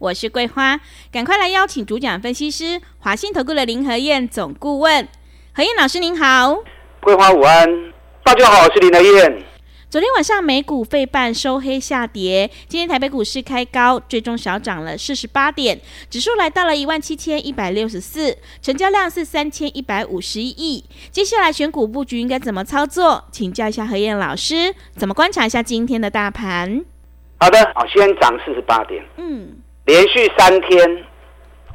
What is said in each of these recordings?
我是桂花，赶快来邀请主讲分析师华信投顾的林和燕总顾问，何燕老师您好，桂花午安，大家好，我是林和燕。昨天晚上美股费半收黑下跌，今天台北股市开高，最终小涨了四十八点，指数来到了一万七千一百六十四，成交量是三千一百五十一亿。接下来选股布局应该怎么操作？请教一下何燕老师，怎么观察一下今天的大盘？好的，好，先涨四十八点，嗯，连续三天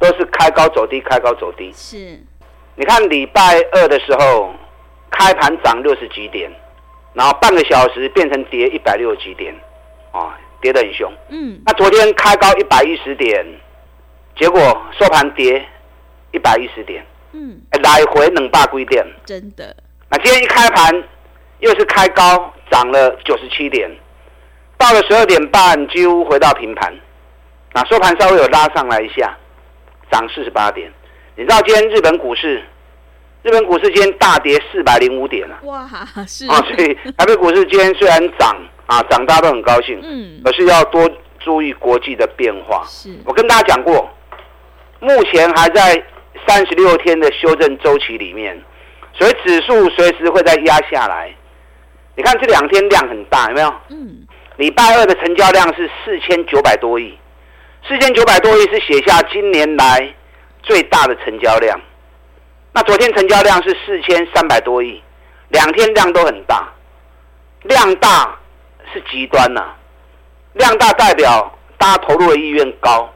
都是开高走低，开高走低。是，你看礼拜二的时候开盘涨六十几点。然后半个小时变成跌一百六十几点，哦，跌得很凶。嗯，那昨天开高一百一十点，结果收盘跌一百一十点。嗯，来回冷霸规点。真的。那今天一开盘又是开高涨了九十七点，到了十二点半几乎回到平盘。那收盘稍微有拉上来一下，涨四十八点。你知道今天日本股市？日本股市今天大跌四百零五点了，哇，是啊，所以台北股市今天虽然涨啊，涨大家都很高兴，嗯，可是要多注意国际的变化。是，我跟大家讲过，目前还在三十六天的修正周期里面，所以指数随时会再压下来。你看这两天量很大，有没有？嗯，礼拜二的成交量是四千九百多亿，四千九百多亿是写下今年来最大的成交量。那昨天成交量是四千三百多亿，两天量都很大，量大是极端呐、啊，量大代表大家投入的意愿高，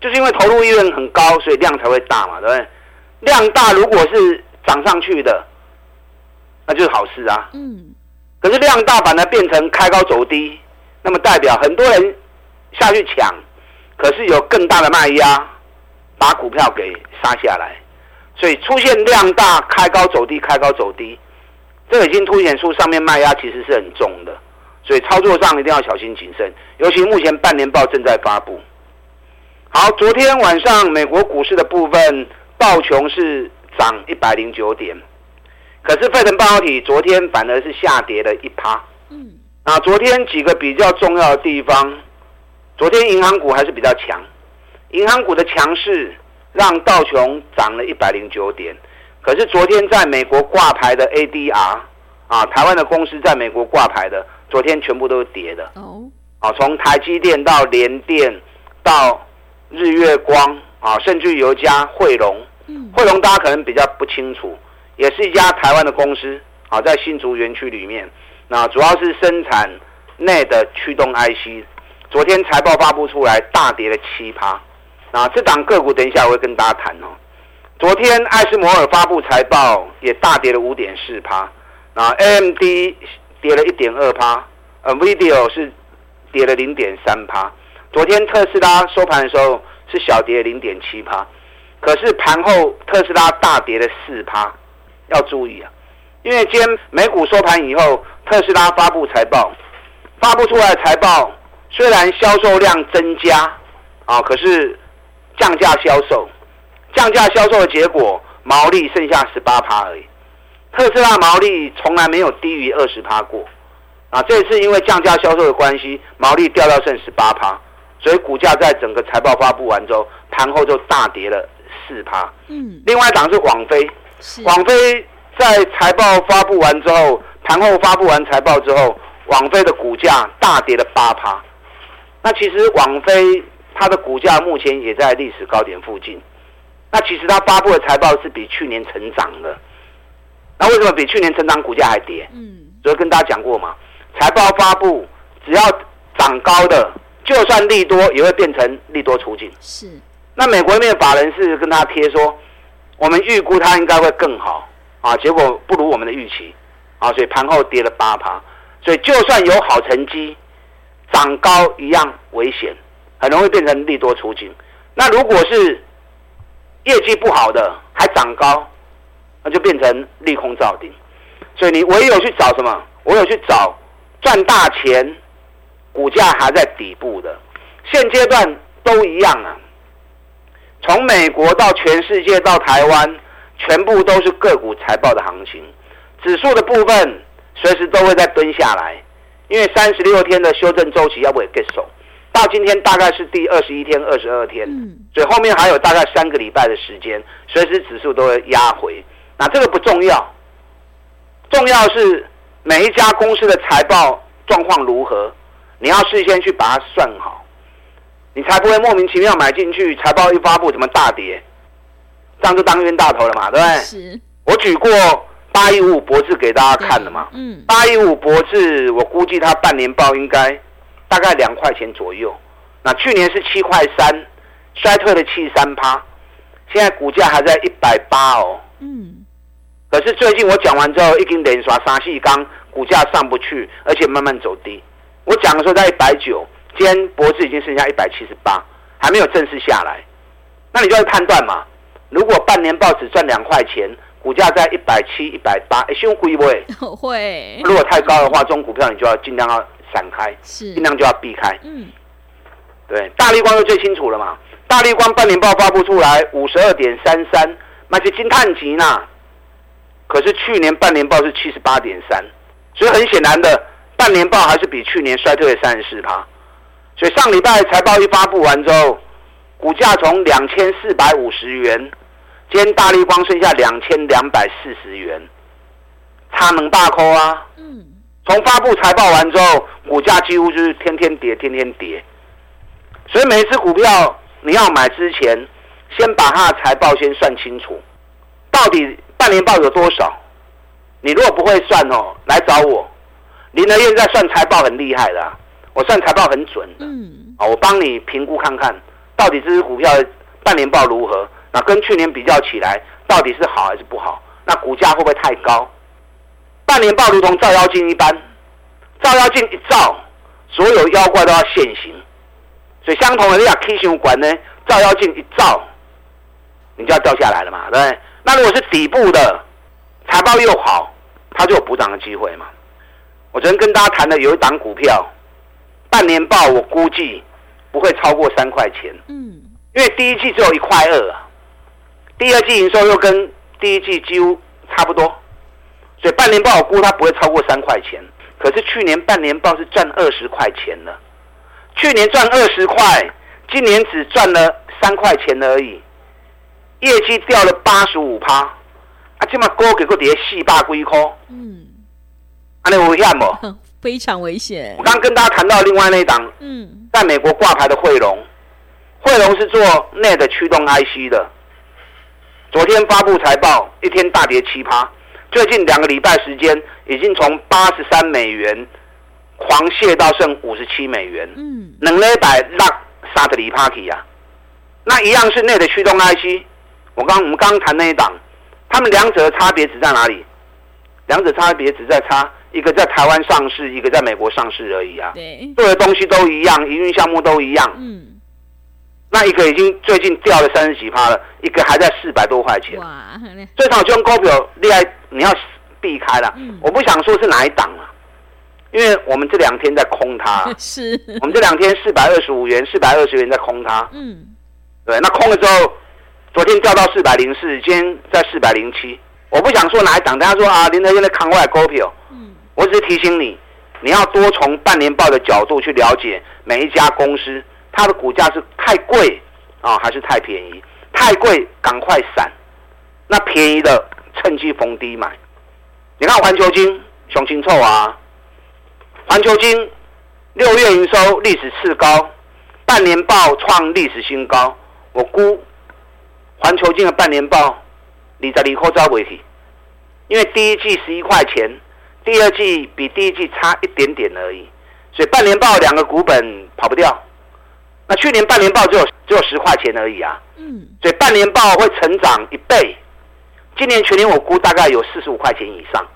就是因为投入意愿很高，所以量才会大嘛，对不对？量大如果是涨上去的，那就是好事啊。嗯。可是量大反而变成开高走低，那么代表很多人下去抢，可是有更大的卖压，把股票给杀下来。所以出现量大开高走低，开高走低，这已经凸显出上面卖压其实是很重的，所以操作上一定要小心谨慎。尤其目前半年报正在发布。好，昨天晚上美国股市的部分，道琼是涨一百零九点，可是费城半导体昨天反而是下跌了一趴。嗯，啊昨天几个比较重要的地方，昨天银行股还是比较强，银行股的强势。让道琼涨了一百零九点，可是昨天在美国挂牌的 ADR 啊，台湾的公司在美国挂牌的，昨天全部都是跌的。哦，啊，从台积电到联电到日月光啊，甚至有一家慧龙，汇龙大家可能比较不清楚，也是一家台湾的公司啊，在新竹园区里面，那主要是生产内的驱动 IC，昨天财报发布出来，大跌了七趴。啊，这档个股等一下我会跟大家谈哦。昨天艾斯摩尔发布财报，也大跌了五点四趴。啊，AMD 跌了一点二趴，，NVIDIA 是跌了零点三趴。昨天特斯拉收盘的时候是小跌零点七趴，可是盘后特斯拉大跌了四趴，要注意啊，因为今天美股收盘以后，特斯拉发布财报，发布出来的财报虽然销售量增加啊，可是。降价销售，降价销售的结果，毛利剩下十八趴而已。特斯拉毛利从来没有低于二十趴过，啊，这次因为降价销售的关系，毛利掉到剩十八趴，所以股价在整个财报发布完之后，盘后就大跌了四趴。嗯，另外一档是网飞，网飞在财报发布完之后，盘后发布完财报之后，网飞的股价大跌了八趴。那其实网飞。它的股价目前也在历史高点附近，那其实它发布的财报是比去年成长的，那为什么比去年成长股价还跌？嗯，所以跟大家讲过嘛，财报发布只要涨高的，就算利多也会变成利多出尽。是，那美国那边法人是跟他贴说，我们预估它应该会更好啊，结果不如我们的预期啊，所以盘后跌了八趴，所以就算有好成绩，涨高一样危险。很容易变成利多出尽，那如果是业绩不好的还涨高，那就变成利空造顶。所以你唯有去找什么？唯有去找赚大钱，股价还在底部的。现阶段都一样啊。从美国到全世界到台湾，全部都是个股财报的行情。指数的部分随时都会再蹲下来，因为三十六天的修正周期要不要结束？到今天大概是第二十一天、二十二天，所以后面还有大概三个礼拜的时间，随时指数都会压回。那这个不重要，重要是每一家公司的财报状况如何，你要事先去把它算好。你才不会莫名其妙买进去，财报一发布怎么大跌，这样就当冤大头了嘛，对不对？是。我举过八一五五博智给大家看了嘛，嗯，八一五博智，我估计它半年报应该大概两块钱左右。那去年是七块三，衰退了七三趴，现在股价还在一百八哦。嗯。可是最近我讲完之后，已经连刷三细钢，股价上不去，而且慢慢走低。我讲的时候在一百九。今天博智已经剩下一百七十八，还没有正式下来，那你就要判断嘛。如果半年报只赚两块钱，股价在一百七、一百八，哎，会不会？会。如果太高的话，这种股票你就要尽量要闪开，是，尽量就要避开。嗯。对，大立光就最清楚了嘛。大立光半年报发布出来五十二点三三，那是惊叹级呢。可是去年半年报是七十八点三，所以很显然的，半年报还是比去年衰退了三十四趴。所以上礼拜财报一发布完之后，股价从两千四百五十元，今天大立光剩下两千两百四十元，差能大扣啊！嗯，从发布财报完之后，股价几乎就是天天跌，天天跌。所以每一只股票你要买之前，先把它的财报先算清楚，到底半年报有多少？你如果不会算哦，来找我。林德燕在算财报很厉害的啊。我算财报很准的，嗯，啊，我帮你评估看看，到底这只股票半年报如何？那跟去年比较起来，到底是好还是不好？那股价会不会太高？半年报如同照妖镜一般，照妖镜一照，所有妖怪都要现形。所以相同的，你要 K 线管呢，照妖镜一照，你就要掉下来了嘛，对不对？那如果是底部的财报又好，它就有补涨的机会嘛。我昨天跟大家谈的有一档股票。半年报我估计不会超过三块钱，嗯，因为第一季只有一块二啊，第二季营收又跟第一季几乎差不多，所以半年报我估它不会超过三块钱。可是去年半年报是赚二十块钱了，去年赚二十块，今年只赚了三块钱而已，业绩掉了八十五趴，啊，这么高给个跌四百几块，嗯，安尼危险不？非常危险。我刚刚跟大家谈到另外那一档，嗯，在美国挂牌的汇龙，汇龙是做 NAND 驱动 IC 的。昨天发布财报，一天大跌七趴，最近两个礼拜时间，已经从八十三美元狂泻到剩五十七美元，嗯，两礼拜落三十二趴去啊。那一样是 NAND 驱动 IC，我刚我们刚刚谈那一档，他们两者的差别只在哪里？两者差别只在差。一个在台湾上市，一个在美国上市而已啊。对，做的东西都一样，营运项目都一样。嗯，那一个已经最近掉了三十几趴了，一个还在四百多块钱。哇，最早就用股票厉害，你要避开了。嗯，我不想说是哪一档啊，因为我们这两天在空它。是，我们这两天四百二十五元、四百二十元在空它。嗯，对，那空了之后，昨天掉到四百零四，今天在四百零七。我不想说哪一档，大家说啊，林德现在扛外股票。嗯我只是提醒你，你要多从半年报的角度去了解每一家公司，它的股价是太贵啊，还是太便宜？太贵赶快闪，那便宜的趁机逢低买。你看环球晶熊清臭啊，环球晶六月营收历史次高，半年报创历史新高。我估环球晶的半年报二十二块走不去，因为第一季十一块钱。第二季比第一季差一点点而已，所以半年报两个股本跑不掉。那去年半年报只有只有十块钱而已啊，嗯，所以半年报会成长一倍。今年全年我估大概有四十五块钱以上，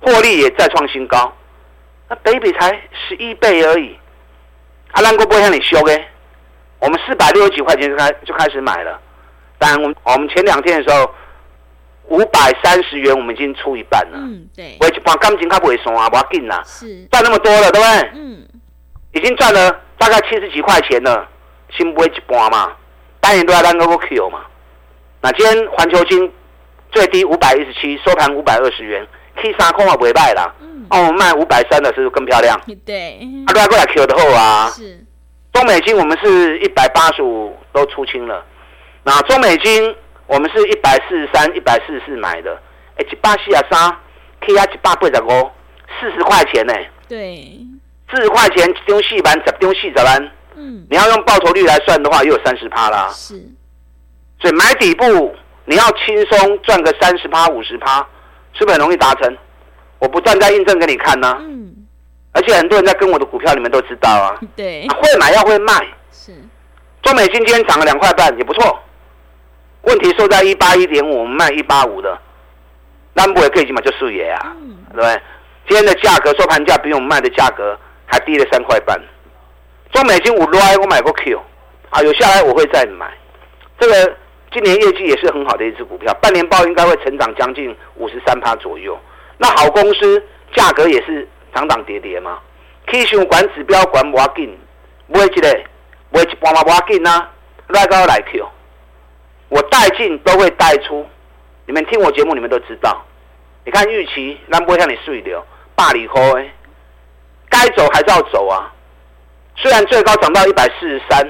获利也再创新高。那北比才十一倍而已，阿兰哥不会让你修哎，我们四百六十几块钱就开就开始买了，当然我们我们前两天的时候，五百三十元我们已经出一半了。嗯，对。我一半感情他不会送啊，不要紧啦。是。赚那么多了，对不对？嗯。已经赚了大概七十几块钱了，先不会一半嘛，当然都要让那个 Q 嘛。那今天环球金最低五百一十七，收盘五百二十元，K 三空啊不会卖啦。嗯。哦，卖五百三的是不是更漂亮？对。啊，都要过来 Q 的后啊。是。中美金我们是一百八十五都出清了，那中美金我们是一百四十三、一百四十四买的，哎，一百四十三，K 压一百八十五，四十块钱呢。对。四十块钱一张四万，十张四十万。嗯。你要用报酬率来算的话，又有三十趴啦。是。所以买底部，你要轻松赚个三十趴、五十趴，是不是很容易达成？我不断在印证给你看呢、啊。嗯。而且很多人在跟我的股票，你们都知道啊。对。会买要会卖。是。中美金今天涨了两块半，也不错。问题收在一八一点五，我们卖一八五的，那不也可以去买就输爷啊，嗯、对不对？今天的价格收盘价比我们卖的价格还低了三块半。中美金五来我买过 Q，啊，有下来我会再买。这个今年业绩也是很好的一只股票，半年报应该会成长将近五十三趴左右。那好公司价格也是。涨涨跌跌嘛，K 线管指标管不要紧，买一个买一半嘛不要紧呐，来高来 Q，我带进都会带出，你们听我节目你们都知道。你看预期，那不会像你碎掉，大利空哎，该走还是要走啊。虽然最高涨到一百四十三，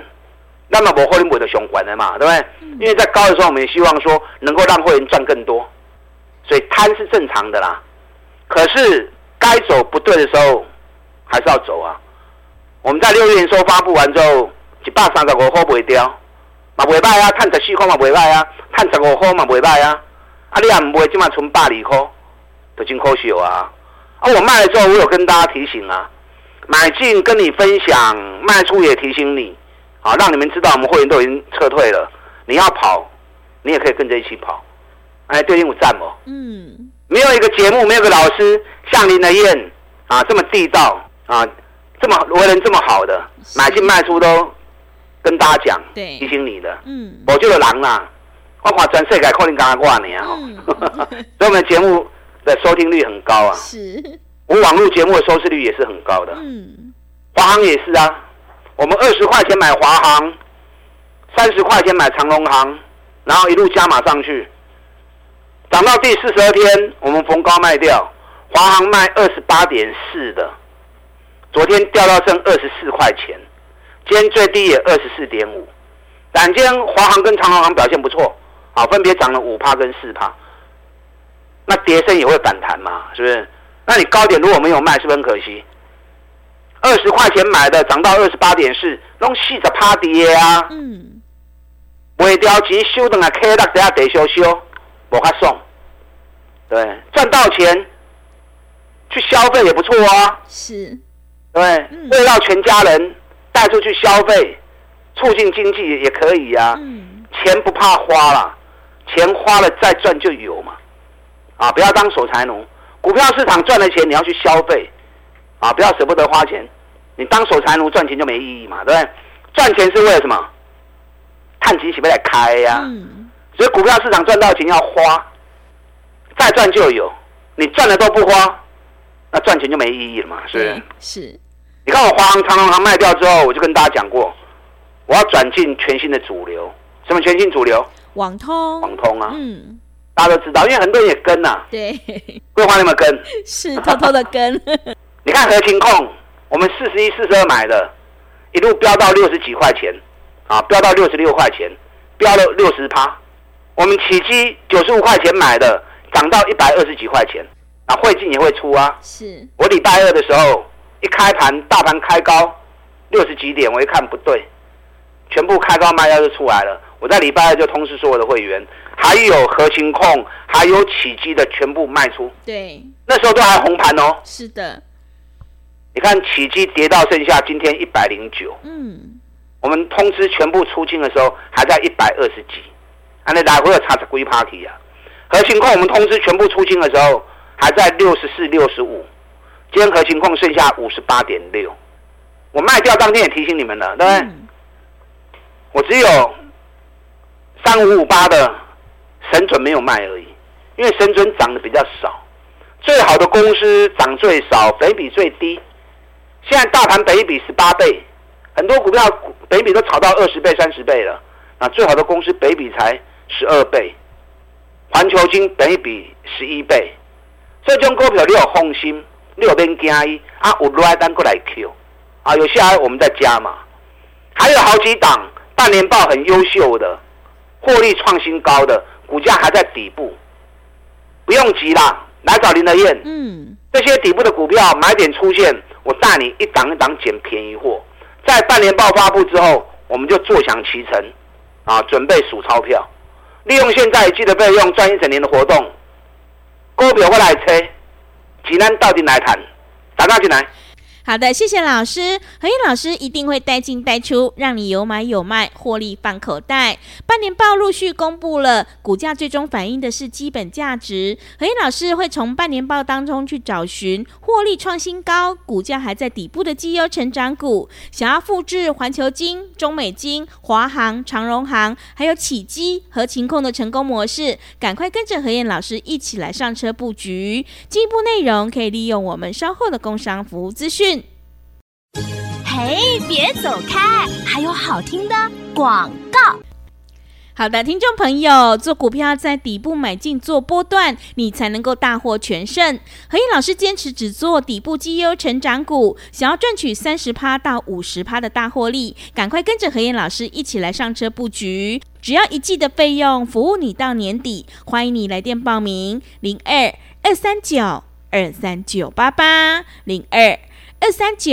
那么我会员的熊管的嘛，对不对？因为在高的时候，我们也希望说能够让会员赚更多，所以贪是正常的啦。可是。该走不对的时候，还是要走啊！我们在六月营收发布完之后，一百三十五块不会掉，嘛不会卖啊！碳十四块嘛不会卖啊！碳十五块嘛不会卖啊！啊，你也唔会今晚存百二块，都真可惜啊！啊，我卖了之后，我有跟大家提醒啊，买进跟你分享，卖出也提醒你，啊，让你们知道我们会员都已经撤退了。你要跑，你也可以跟着一起跑。哎，对应我赞哦。嗯。没有一个节目，没有一个老师像林德燕啊这么地道啊，这么为人这么好的，买进卖出都跟大家讲，提醒你的。嗯，我就是狼啦，我看全世界可能刚刚挂年哈，所以我们节目的收听率很高啊。是，我网络节目的收视率也是很高的。嗯，华航也是啊，我们二十块钱买华航，三十块钱买长荣航，然后一路加码上去。涨到第四十二天，我们逢高卖掉，华航卖二十八点四的，昨天掉到剩二十四块钱，今天最低也二十四点五，但今天华航跟长荣航表现不错，啊，分别涨了五趴跟四趴，那跌升也会反弹嘛，是不是？那你高点如果没有卖，是不是很可惜？二十块钱买的涨到二十八点四，弄细着趴跌啊，嗯，卖掉钱收等下 K 大等下得修修。我还送，对，赚到钱去消费也不错啊。是，对，为了全家人带出去消费，促进经济也可以呀。嗯，钱不怕花了，钱花了再赚就有嘛。啊，不要当守财奴。股票市场赚了钱，你要去消费，啊，不要舍不得花钱。你当守财奴赚钱就没意义嘛，对不对？赚钱是为了什么？看机起不来开呀、啊。嗯所以股票市场赚到钱要花，再赚就有。你赚了都不花，那赚钱就没意义了嘛？是不是？是。你看我华航、长荣航卖掉之后，我就跟大家讲过，我要转进全新的主流。什么全新主流？网通。网通啊。嗯。大家都知道，因为很多人也跟呐、啊。对。桂花，你们跟？是偷偷的跟。你看合情控，我们四十一、四十二买的，一路飙到六十几块钱，啊，飙到六十六块钱，飙了六十趴。我们起基九十五块钱买的，涨到一百二十几块钱，啊，汇进也会出啊。是。我礼拜二的时候一开盘，大盘开高六十几点，我一看不对，全部开高卖压就出来了。我在礼拜二就通知所有的会员，还有合勤控，还有起基的全部卖出。对。那时候都还红盘哦。是的。你看起基跌到剩下今天一百零九。嗯。我们通知全部出清的时候，还在一百二十几。那你来回有差十几 party 啊？核心控我们通知全部出清的时候，还在六十四、六十五。今天核心控剩下五十八点六。我卖掉当天也提醒你们了，对不对？嗯、我只有三五五八的神准没有卖而已，因为神准涨得比较少，最好的公司涨最少，北比最低。现在大盘北比十八倍，很多股票北比都炒到二十倍、三十倍了，那最好的公司北比才十二倍。环球晶本益比十一倍，这种股票你有放心，你有免惊伊啊，有来单过来 Q 啊，有下来我们再加嘛。还有好几档半年报很优秀的，获利创新高的，股价还在底部，不用急啦，来找林德燕。嗯，这些底部的股票买点出现，我带你一档一档捡便宜货，在半年报发布之后，我们就坐享其成啊，准备数钞票。利用现在记得备用赚一整年的活动，股票我来吹，济南到底来谈，打电话进来。好的，谢谢老师。何燕老师一定会带进带出，让你有买有卖，获利放口袋。半年报陆续公布了，股价最终反映的是基本价值。何燕老师会从半年报当中去找寻获利创新高、股价还在底部的绩优成长股。想要复制环球金、中美金、华航、长荣航，还有启基和勤控的成功模式，赶快跟着何燕老师一起来上车布局。进一步内容可以利用我们稍后的工商服务资讯。嘿，别走开！还有好听的广告。好的，听众朋友，做股票在底部买进做波段，你才能够大获全胜。何燕老师坚持只做底部绩优成长股，想要赚取三十趴到五十趴的大获利，赶快跟着何燕老师一起来上车布局。只要一季的费用，服务你到年底。欢迎你来电报名：零二二三九二三九八八零二。二三九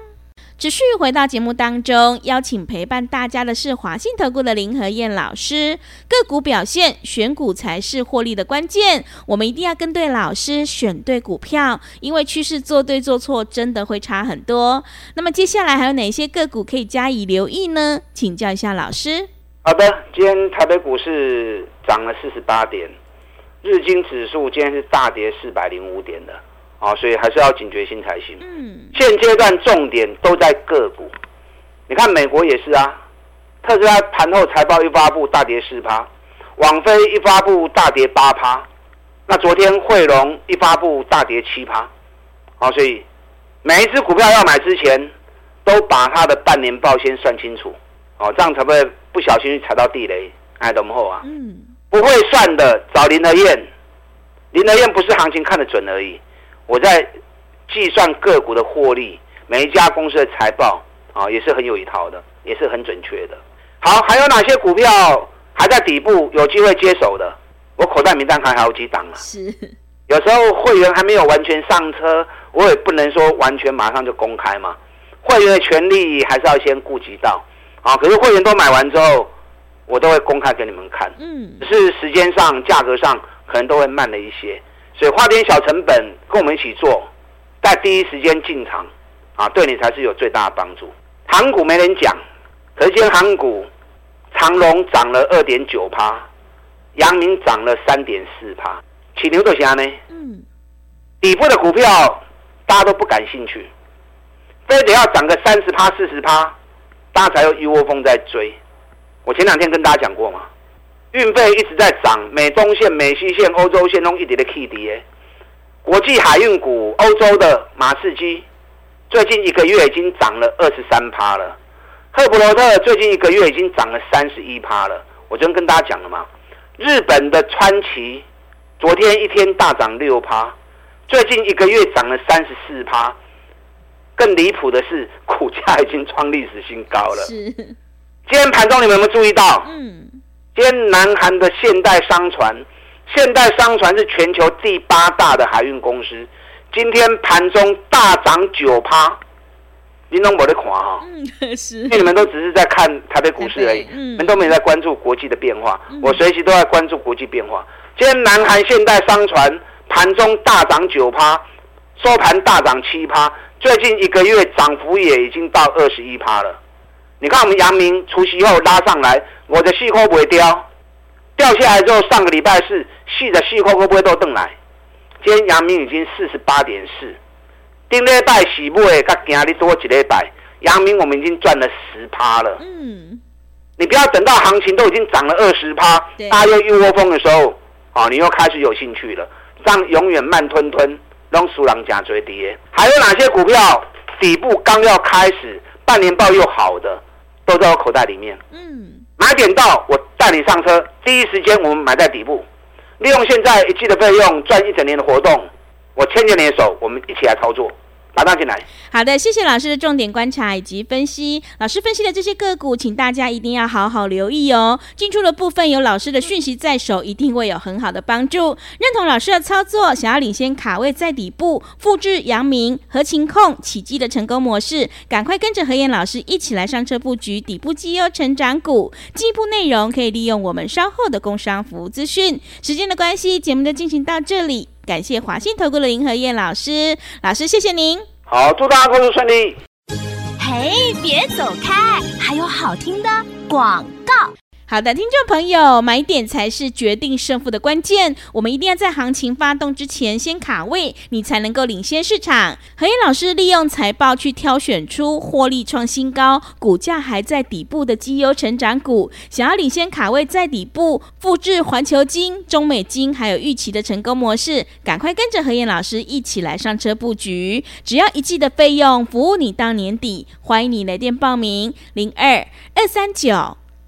持续回到节目当中，邀请陪伴大家的是华信投顾的林和燕老师。个股表现，选股才是获利的关键。我们一定要跟对老师，选对股票，因为趋势做对做错真的会差很多。那么接下来还有哪些个股可以加以留意呢？请教一下老师。好的，今天台北股市涨了四十八点。日经指数今天是大跌四百零五点的，啊，所以还是要警觉心才行。嗯，现阶段重点都在个股，你看美国也是啊，特斯拉盘后财报一发布大跌四趴，网飞一发布大跌八趴，那昨天汇龙一发布大跌七趴，啊，所以每一只股票要买之前，都把它的半年报先算清楚，哦，这样才不会不小心踩到地雷，哎，懂不好啊？嗯。不会算的，找林德燕。林德燕不是行情看得准而已，我在计算个股的获利，每一家公司的财报啊，也是很有一套的，也是很准确的。好，还有哪些股票还在底部有机会接手的？我口袋名单还好几档啊。是。有时候会员还没有完全上车，我也不能说完全马上就公开嘛。会员的权利还是要先顾及到啊。可是会员都买完之后。我都会公开给你们看，嗯，只是时间上、价格上可能都会慢了一些，所以花点小成本跟我们一起做，在第一时间进场，啊，对你才是有最大的帮助。航股没人讲，可是今天航股，长荣涨了二点九趴，阳明涨了三点四趴，起牛都虾呢？嗯，底部的股票大家都不感兴趣，非得要涨个三十趴、四十趴，大家才有一窝蜂在追。我前两天跟大家讲过嘛，运费一直在涨，美东线、美西线、欧洲线都一直在起跌。国际海运股，欧洲的马士基最近一个月已经涨了二十三趴了，赫普罗特最近一个月已经涨了三十一趴了。我昨天跟大家讲了嘛，日本的川崎昨天一天大涨六趴，最近一个月涨了三十四趴。更离谱的是，股价已经创历史新高了。是。今天盘中你们有没有注意到？嗯，今天南韩的现代商船，现代商船是全球第八大的海运公司，今天盘中大涨九趴。您都没得看哈。嗯，是。因为你们都只是在看台北股市而已，嗯，你们都没在关注国际的变化。嗯、我随时都在关注国际变化。今天南韩现代商船盘中大涨九趴，收盘大涨七趴，最近一个月涨幅也已经到二十一趴了。你看我们阳明除夕后拉上来，我的细扣不会掉，掉下来之后上个礼拜四细的细扣会不会都登来？今天阳明已经四十八点四，顶礼拜洗不会，甲今日多几礼拜，阳明我们已经赚了十趴了。嗯，你不要等到行情都已经涨了二十趴，大家又一窝蜂的时候，啊，你又开始有兴趣了，这样永远慢吞吞，让输人家追跌。还有哪些股票底部刚要开始，半年报又好的？都在我口袋里面。嗯，买点到，我带你上车。第一时间我们买在底部，利用现在一季的费用赚一整年的活动，我牵着你的手，我们一起来操作。马上进来。好的，谢谢老师的重点观察以及分析。老师分析的这些个股，请大家一定要好好留意哦。进出的部分有老师的讯息在手，一定会有很好的帮助。认同老师的操作，想要领先卡位在底部，复制阳明、合情控、奇迹的成功模式，赶快跟着何燕老师一起来上车布局底部绩优成长股。进一步内容可以利用我们稍后的工商服务资讯。时间的关系，节目就进行到这里。感谢华信投顾的林和燕老师，老师谢谢您。好，祝大家工作顺利。嘿，别走开，还有好听的广告。好的，听众朋友，买点才是决定胜负的关键。我们一定要在行情发动之前先卡位，你才能够领先市场。何燕老师利用财报去挑选出获利创新高、股价还在底部的绩优成长股。想要领先卡位在底部，复制环球金、中美金还有玉期的成功模式，赶快跟着何燕老师一起来上车布局。只要一季的费用，服务你到年底。欢迎你来电报名：零二二三九。